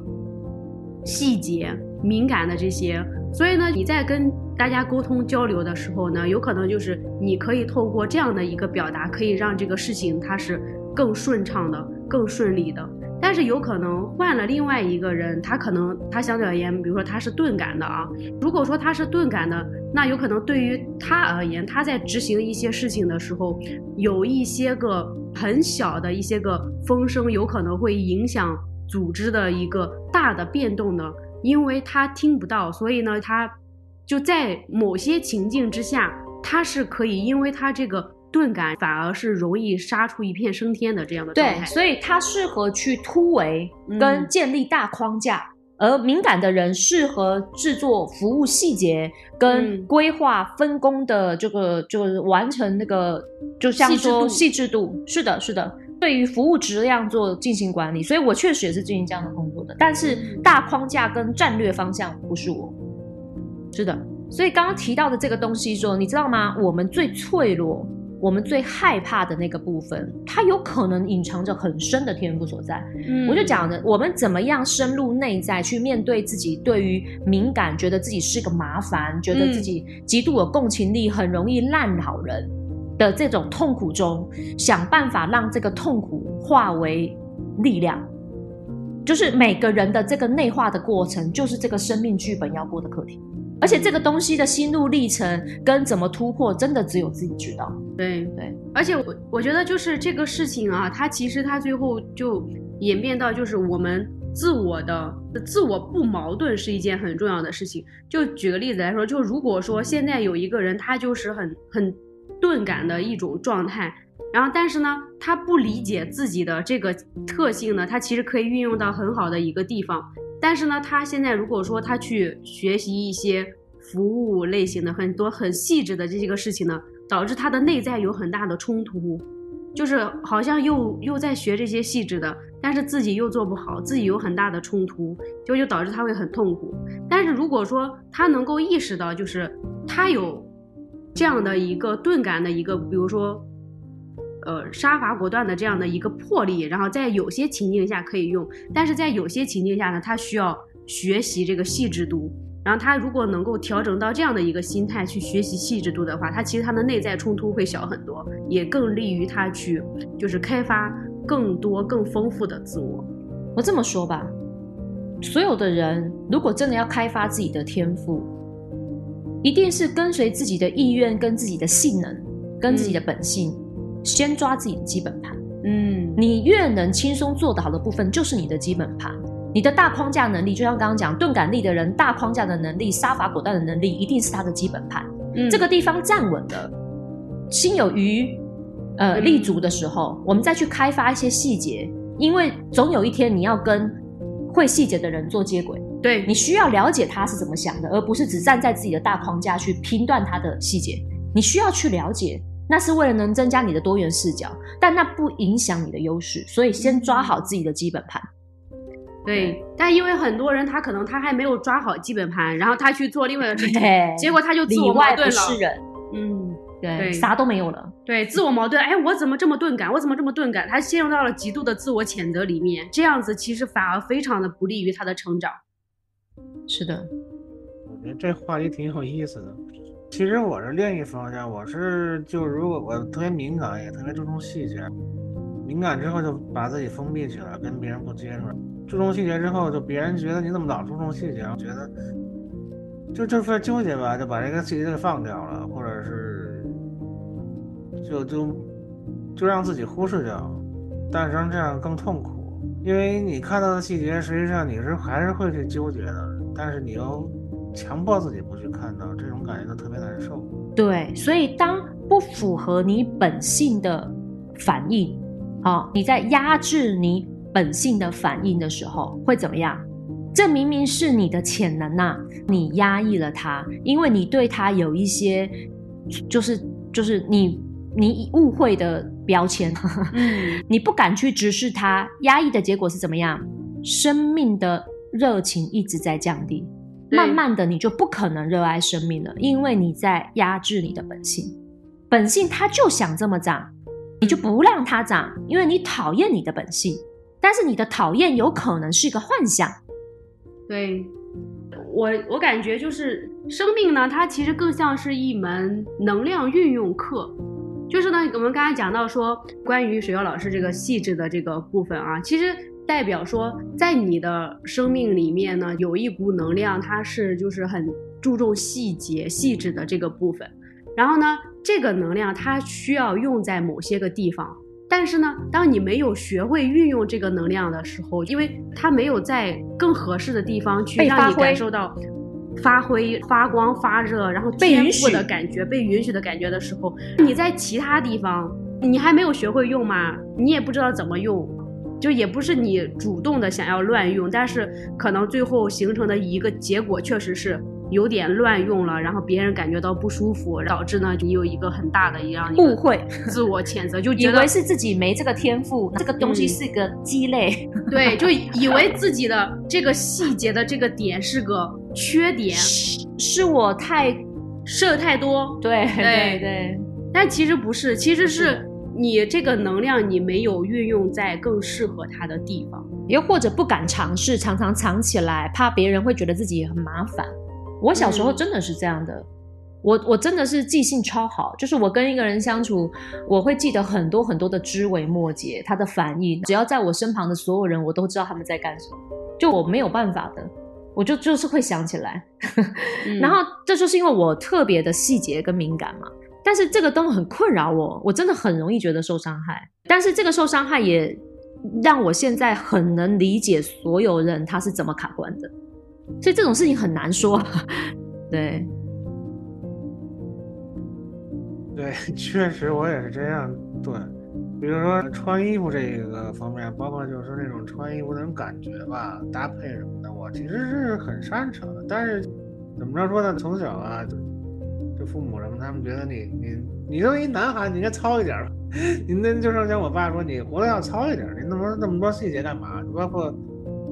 细节敏感的这些，所以呢，你在跟大家沟通交流的时候呢，有可能就是你可以透过这样的一个表达，可以让这个事情它是更顺畅的、更顺利的。但是有可能换了另外一个人，他可能他相对而言，比如说他是钝感的啊。如果说他是钝感的，那有可能对于他而言，他在执行一些事情的时候，有一些个很小的一些个风声，有可能会影响。组织的一个大的变动呢，因为他听不到，所以呢，他就在某些情境之下，他是可以，因为他这个钝感，反而是容易杀出一片升天的这样的状态。对，所以他适合去突围跟建立大框架，而敏感的人适合制作服务细节跟规划分工的这个，就是完成那个，就像说细致度。是的，是的。对于服务质量做进行管理，所以我确实也是进行这样的工作的。但是大框架跟战略方向不是我，是的。所以刚刚提到的这个东西说，你知道吗？我们最脆弱。我们最害怕的那个部分，它有可能隐藏着很深的天赋所在。嗯我就讲的，我们怎么样深入内在去面对自己对于敏感，觉得自己是个麻烦，觉得自己极度有共情力，很容易烂好人的这种痛苦中，想办法让这个痛苦化为力量。就是每个人的这个内化的过程，就是这个生命剧本要过的课题。而且这个东西的心路历程跟怎么突破，真的只有自己知道。对对，而且我我觉得就是这个事情啊，它其实它最后就演变到就是我们自我的自我不矛盾是一件很重要的事情。就举个例子来说，就如果说现在有一个人他就是很很钝感的一种状态，然后但是呢他不理解自己的这个特性呢，他其实可以运用到很好的一个地方。但是呢，他现在如果说他去学习一些服务类型的很多很细致的这些个事情呢，导致他的内在有很大的冲突，就是好像又又在学这些细致的，但是自己又做不好，自己有很大的冲突，就就导致他会很痛苦。但是如果说他能够意识到，就是他有这样的一个钝感的一个，比如说。呃，杀伐果断的这样的一个魄力，然后在有些情境下可以用，但是在有些情境下呢，他需要学习这个细致度。然后他如果能够调整到这样的一个心态去学习细致度的话，他其实他的内在冲突会小很多，也更利于他去就是开发更多更丰富的自我。我这么说吧，所有的人如果真的要开发自己的天赋，一定是跟随自己的意愿、跟自己的性能、跟自己的本性。先抓自己的基本盘，嗯，你越能轻松做得好的部分，就是你的基本盘。你的大框架能力，就像刚刚讲钝感力的人，大框架的能力、杀伐果断的能力，一定是他的基本盘。嗯这个地方站稳了，心有余，呃，嗯立足的时候，我们再去开发一些细节，因为总有一天你要跟会细节的人做接轨，对你需要了解他是怎么想的，而不是只站在自己的大框架去评断他的细节。你需要去了解。那是为了能增加你的多元视角，但那不影响你的优势，所以先抓好自己的基本盘。对，但因为很多人他可能他还没有抓好基本盘，然后他去做另外的事情，结果他就自我矛盾了。是人，嗯，对，对啥都没有了。对，自我矛盾，哎，我怎么这么钝感？我怎么这么钝感？他陷入到了极度的自我谴责里面，这样子其实反而非常的不利于他的成长。是的，我觉得这话题挺有意思的。其实我是另一方向，我是就如果我特别敏感，也特别注重细节，敏感之后就把自己封闭起来，跟别人不接触。注重细节之后，就别人觉得你怎么老注重细节，觉得就就非纠结吧，就把这个细节给放掉了，或者是就就就让自己忽视掉，但是这样更痛苦，因为你看到的细节，实际上你是还是会去纠结的，但是你要强迫自己不去看到，这种感觉就特别难受。对，所以当不符合你本性的反应，啊、你在压制你本性的反应的时候，会怎么样？这明明是你的潜能呐、你压抑了它，因为你对它有一些，就是就是你你误会的标签，嗯，你不敢去直视它，压抑的结果是怎么样？生命的热情一直在降低，慢慢的你就不可能热爱生命了，因为你在压制你的本性。本性它就想这么长，你就不让它长，因为你讨厌你的本性。但是你的讨厌有可能是一个幻想，对，我我感觉就是生命呢，它其实更像是一门能量运用课。就是呢，我们刚才讲到说，关于水妖老师这个细致的这个部分啊，其实代表说，在你的生命里面呢，有一股能量，它是就是很注重细节、细致的这个部分。然后呢，这个能量它需要用在某些个地方，但是呢，当你没有学会运用这个能量的时候，因为它没有在更合适的地方去让你感受到发挥、发光、发热，然后被允天赋的感觉、被允许的感觉的时候，你在其他地方你还没有学会用嘛，你也不知道怎么用。就也不是你主动的想要乱用，但是可能最后形成的一个结果确实是有点乱用了，然后别人感觉到不舒服，导致呢你有一个很大的一样误会，自我谴责，就以觉得为是自己没这个天赋，这个东西嗯是个鸡肋。对，就以为自己的这个细节的这个点是个缺点，是是我太设太多。对对对对，但其实不是，其实不是的你这个能量你没有运用在更适合它的地方。又或者不敢尝试，常常藏起来，怕别人会觉得自己很麻烦。我小时候嗯真的是这样的，我我真的是记性超好，就是我跟一个人相处，我会记得很多很多的枝微末节，他的反应，只要在我身旁的所有人，我都知道他们在干什么，就我没有办法的。我就就是会想起来，嗯然后这就是因为我特别的细节跟敏感嘛。但是这个都很困扰我，我真的很容易觉得受伤害。但是这个受伤害也让我现在很能理解所有人他是怎么卡关的，所以这种事情很难说。对，对，确实我也是这样。对，比如说穿衣服这个方面，包括就是那种穿衣服那种感觉吧，搭配什么的，我其实是很擅长的。但是怎么着说呢？从小啊，父母什么，他们觉得你你你都一男孩，你应该糙一点儿。你那就是像我爸说，你活得要糙一点儿，你那么那么多细节干嘛？包括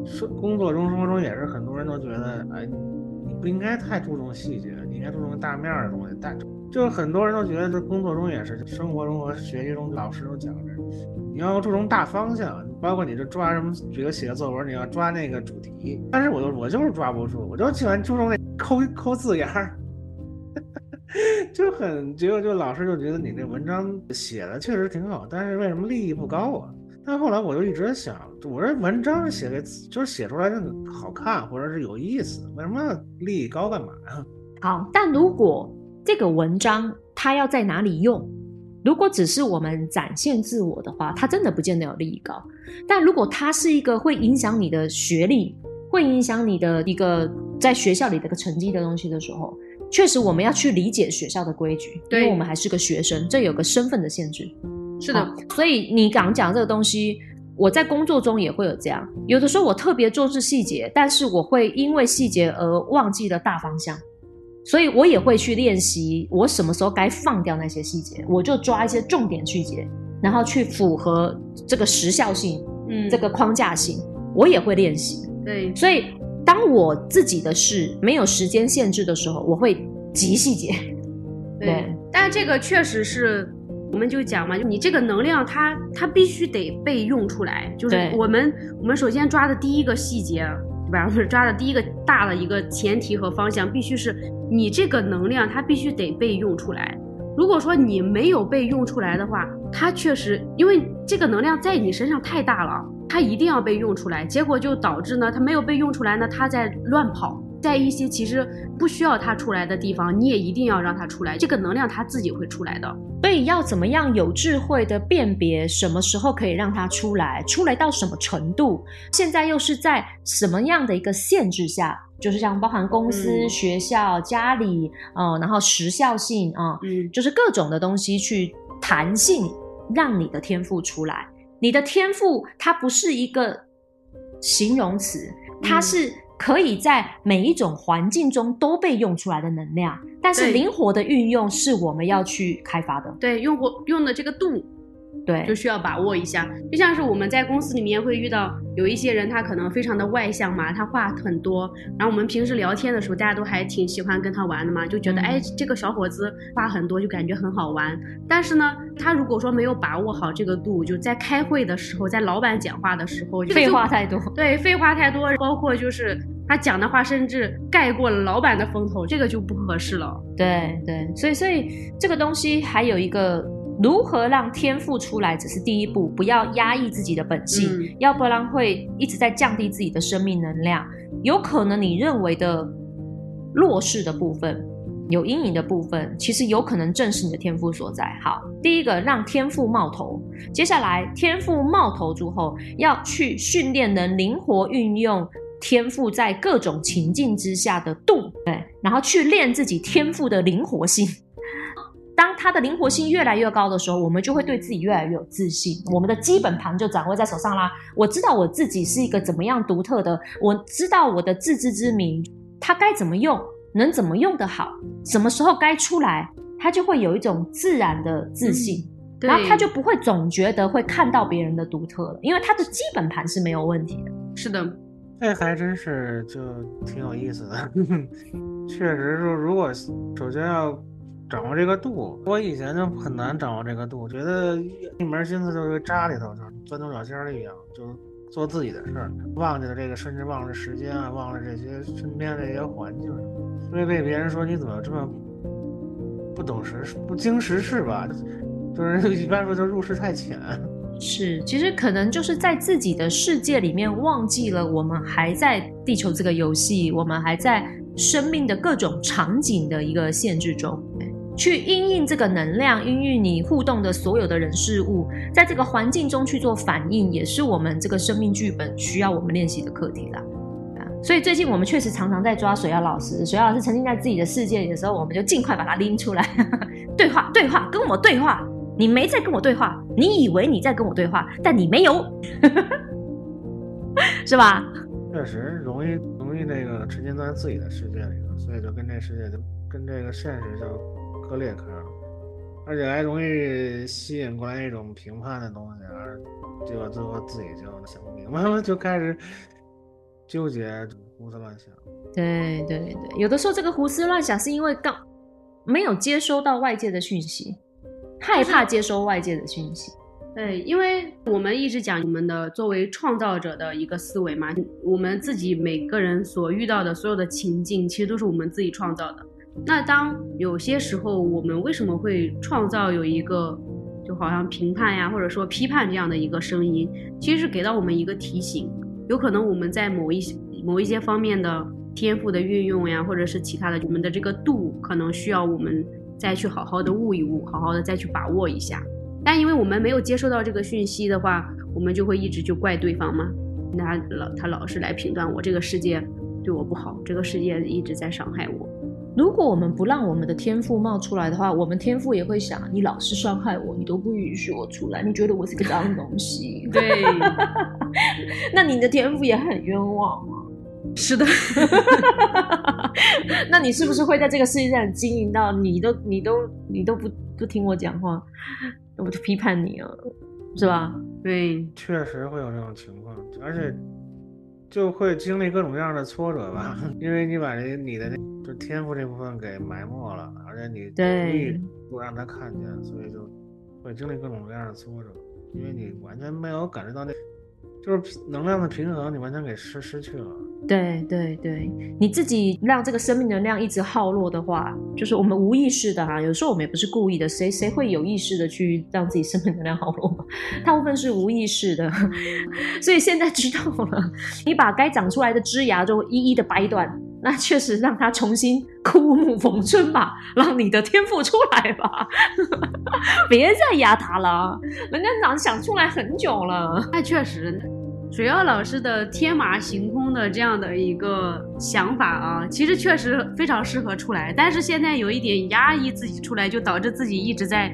生工作中、生活中也是，很多人都觉得，哎，你不应该太注重细节，你应该注重大面的东西。但就是很多人都觉得，这工作中也是，生活中和学习中，老师都讲着，你要注重大方向，包括你这抓什么，比如写个作文，你要抓那个主题。但是我就我就是抓不住，我就喜欢注重那抠抠字眼儿。就很结果就老师就觉得你那文章写的确实挺好，但是为什么利益不高啊？但后来我就一直在想，我这文章写给就是写出来那个好看或者是有意思，为什么利益高干嘛呀？好，但如果这个文章它要在哪里用，如果只是我们展现自我的话，它真的不见得有利益高。但如果它是一个会影响你的学历，会影响你的一个在学校里的个成绩的东西的时候，确实我们要去理解学校的规矩，因为我们还是个学生，这有个身份的限制。是的好，所以你刚讲这个东西，我在工作中也会有这样。有的时候我特别重视细节，但是我会因为细节而忘记了大方向，所以我也会去练习，我什么时候该放掉那些细节，我就抓一些重点细节，然后去符合这个时效性、嗯，这个框架性，我也会练习。对，所以当我自己的事没有时间限制的时候，我会急细节。对，但这个确实是，我们就讲嘛，就你这个能量它，它必须得被用出来。就是我们我们首先抓的第一个细节，对吧？我们抓的第一个大的一个前提和方向，必须是你这个能量它必须得被用出来。如果说你没有被用出来的话，它确实因为这个能量在你身上太大了，它一定要被用出来，结果就导致呢，它没有被用出来呢，它在乱跑，在一些其实不需要它出来的地方，你也一定要让它出来，这个能量它自己会出来的。所以要怎么样有智慧的辨别什么时候可以让它出来，出来到什么程度，现在又是在什么样的一个限制下，就是像包含公司、嗯。学校、家里，呃，然后时效性啊、嗯，就是各种的东西去弹性，让你的天赋出来。你的天赋它不是一个形容词，它嗯是可以在每一种环境中都被用出来的能量，但是灵活的运用是我们要去开发的。对，用过用的这个度对就需要把握一下。就像是我们在公司里面会遇到有一些人，他可能非常的外向嘛，他话很多，然后我们平时聊天的时候，大家都还挺喜欢跟他玩的嘛，就觉得、嗯哎，这个小伙子话很多，就感觉很好玩。但是呢，他如果说没有把握好这个度，就在开会的时候，在老板讲话的时候，废话太多。对，废话太多，包括就是他讲的话甚至盖过了老板的风头，这个就不合适了。对对，所以所以这个东西还有一个如何让天赋出来，只是第一步，不要压抑自己的本性，嗯要不然会一直在降低自己的生命能量。有可能你认为的弱势的部分。有阴影的部分，其实有可能正是你的天赋所在。好，第一个让天赋冒头，接下来天赋冒头之后，要去训练能灵活运用天赋在各种情境之下的度，对，然后去练自己天赋的灵活性。当它的灵活性越来越高的时候，我们就会对自己越来越有自信，我们的基本盘就掌握在手上啦。我知道我自己是一个怎么样独特的，我知道我的自知之明，它该怎么用，能怎么用得好，什么时候该出来，它就会有一种自然的自信。对然后他就不会总觉得会看到别人的独特了，因为他的基本盘是没有问题的。是的，这还真是就挺有意思的。确实是，如果首先要掌握这个度，我以前就很难掌握这个度，觉得一门心思就是扎里头，就是钻牛角尖儿一样，就做自己的事儿，忘记了这个，甚至忘了时间啊，忘了这些身边这些环境，所以被别人说你怎么这么不懂时事不经时事吧？就是 一般说就入世太浅。是，其实可能就是在自己的世界里面忘记了，我们还在地球这个游戏，我们还在生命的各种场景的一个限制中，去因应这个能量，因应你互动的所有的人事物，在这个环境中去做反应，也是我们这个生命剧本需要我们练习的课题啦。所以最近我们确实常常在抓水耀老师，水耀老师沉浸在自己的世界里的时候，我们就尽快把他拎出来，对话，对话，跟我对话。你没在跟我对话，你以为你在跟我对话，但你没有，是吧？确实容易容易那个沉浸在自己的世界里了，所以就跟这世界就跟这个现实就割裂开了，而且还容易吸引过来一种评判的东西，而结果最后自己就想不明白了，就开始纠结胡思乱想。对对对，有的时候这个胡思乱想是因为刚没有接收到外界的讯息。害怕接收外界的讯息，对，因为我们一直讲我们的作为创造者的一个思维嘛，我们自己每个人所遇到的所有的情境，其实都是我们自己创造的。那当有些时候，我们为什么会创造有一个，就好像评判呀，或者说批判这样的一个声音，其实是给到我们一个提醒，有可能我们在某一些某一些方面的天赋的运用呀，或者是其他的，我们的这个度可能需要我们。再去好好的悟一悟，好好的再去把握一下。但因为我们没有接收到这个讯息的话，我们就会一直就怪对方嘛。他老他老是来评断我，这个世界对我不好，这个世界一直在伤害我。如果我们不让我们的天赋冒出来的话，我们天赋也会想：你老是伤害我，你都不允许我出来，你觉得我是个脏东西。对，那你的天赋也很冤枉啊。是的，那你是不是会在这个世界上经营到你都你都你都不不听我讲话，我就批判你了，是吧？对，确实会有这种情况，而且就会经历各种各样的挫折吧，因为你把这你的就天赋这部分给埋没了，而且你对不让他看见，所以就会经历各种各样的挫折，因为你完全没有感觉到那。就是能量的平衡，你完全给失失去了。对对对，你自己让这个生命能量一直耗落的话，就是我们无意识的哈。有时候我们也不是故意的，谁谁会有意识的去让自己生命能量耗落？大部分是无意识的。所以现在知道了，你把该长出来的枝芽就一一的掰断，那确实让它重新枯木逢春吧，让你的天赋出来吧。别再压它了，人家长想出来很久了。那确实。水曜老师的天马行空的这样的一个想法啊，其实确实非常适合出来，但是现在有一点压抑自己出来，就导致自己一直在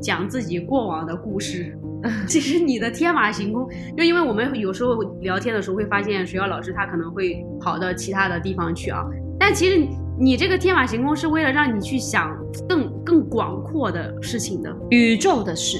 讲自己过往的故事。其实你的天马行空，就因为我们有时候聊天的时候会发现，水曜老师他可能会跑到其他的地方去啊，但其实你这个天马行空是为了让你去想更更广阔的事情的，宇宙的事，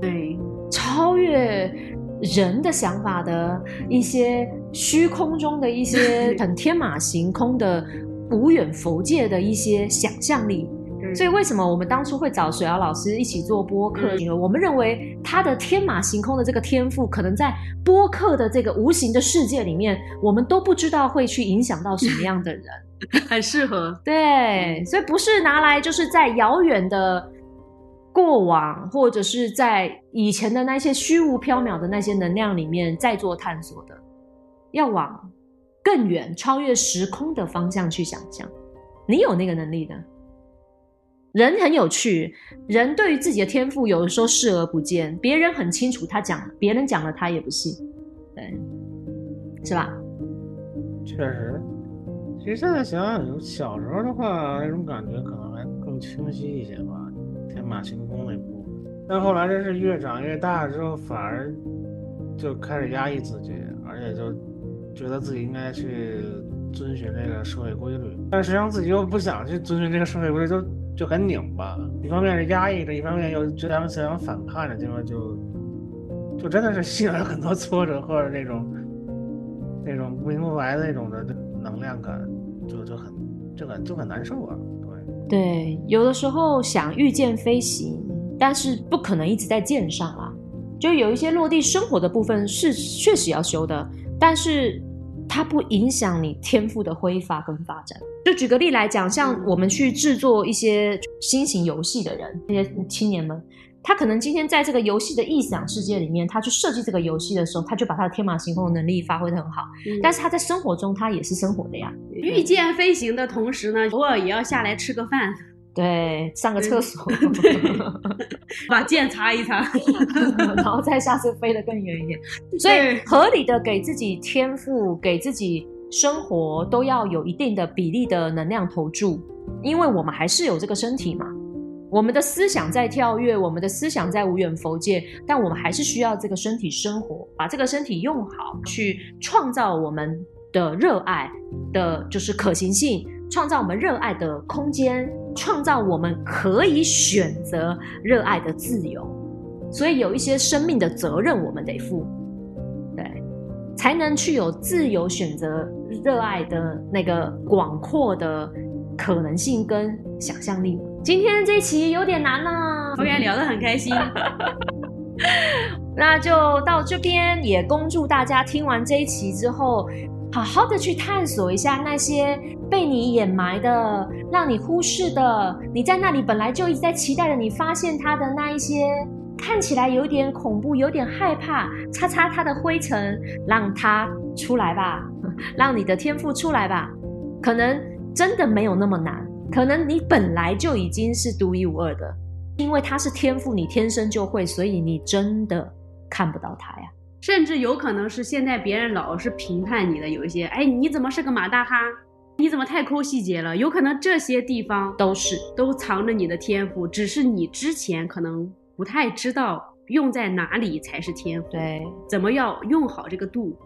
对，超越。人的想法的一些虚空中的一些 很天马行空的无远佛界的一些想象力，所以为什么我们当初会找水瑶老师一起做播客？我们认为他的天马行空的这个天赋，可能在播客的这个无形的世界里面，我们都不知道会去影响到什么样的人，很适合。对，所以不是拿来就是在遥远的。过往或者是在以前的那些虚无缥缈的那些能量里面再做探索的，要往更远、超越时空的方向去想象。你有那个能力的，人很有趣。人对于自己的天赋，有的时候视而不见，别人很清楚，他讲，别人讲了他也不信，对，是吧？确实，其实现在想想，小时候的话，那种感觉可能还更清晰一些吧。天马行空那部分，但后来真是越长越大之后，反而就开始压抑自己，而且就觉得自己应该去遵循这个社会规律，但实际上自己又不想去遵循这个社会规律，就就很拧巴。一方面是压抑着，一方面又觉得想想反叛着，结果就就真的是吸引了很多挫折或者那种那种不明不白的那种的能量感，就就很就很就很难受啊。对对，有的时候想御剑飞行，但是不可能一直在剑上啊。就有一些落地生活的部分是确实要修的，但是它不影响你天赋的挥发跟发展。就举个例来讲，像我们去制作一些新型游戏的人，那些青年们。他可能今天在这个游戏的异想世界里面，他去设计这个游戏的时候，他就把他的天马行空的能力发挥的很好。但是他在生活中，他也是生活的呀。御剑飞行的同时呢，偶尔也要下来吃个饭，对，上个厕所，把剑擦一擦，然后再下次飞得更远一点。所以合理的给自己天赋，给自己生活都要有一定的比例的能量投注，因为我们还是有这个身体嘛。我们的思想在跳跃，我们的思想在无远佛界，但我们还是需要这个身体生活，把这个身体用好，去创造我们的热爱的，就是可行性，创造我们热爱的空间，创造我们可以选择热爱的自由。所以有一些生命的责任，我们得负，对，才能去有自由选择热爱的那个广阔的可能性跟想象力。今天这一期有点难呢，OK，聊得很开心，那就到这边，也恭祝大家听完这一期之后，好好的去探索一下那些被你掩埋的、让你忽视的，你在那里本来就一直在期待着你发现它的那一些看起来有点恐怖、有点害怕，擦擦它的灰尘，让它出来吧，让你的天赋出来吧，可能真的没有那么难。可能你本来就已经是独一无二的，因为它是天赋，你天生就会，所以你真的看不到它呀。甚至有可能是现在别人老是评判你的，有一些，哎，你怎么是个马大哈？你怎么太抠细节了？有可能这些地方都是都藏着你的天赋，只是你之前可能不太知道用在哪里才是天赋，对，怎么要用好这个度。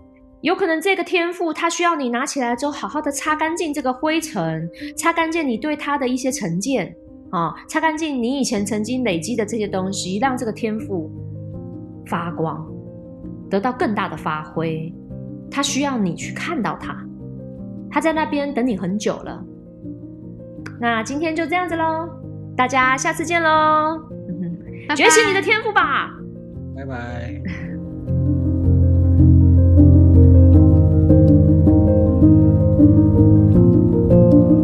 有可能这个天赋，它需要你拿起来之后，好好的擦干净这个灰尘，擦干净你对它的一些成见啊，擦干净你以前曾经累积的这些东西，让这个天赋发光，得到更大的发挥。它需要你去看到它，它在那边等你很久了。那今天就这样子喽，大家下次见喽，觉醒你的天赋吧，拜拜。Thank you.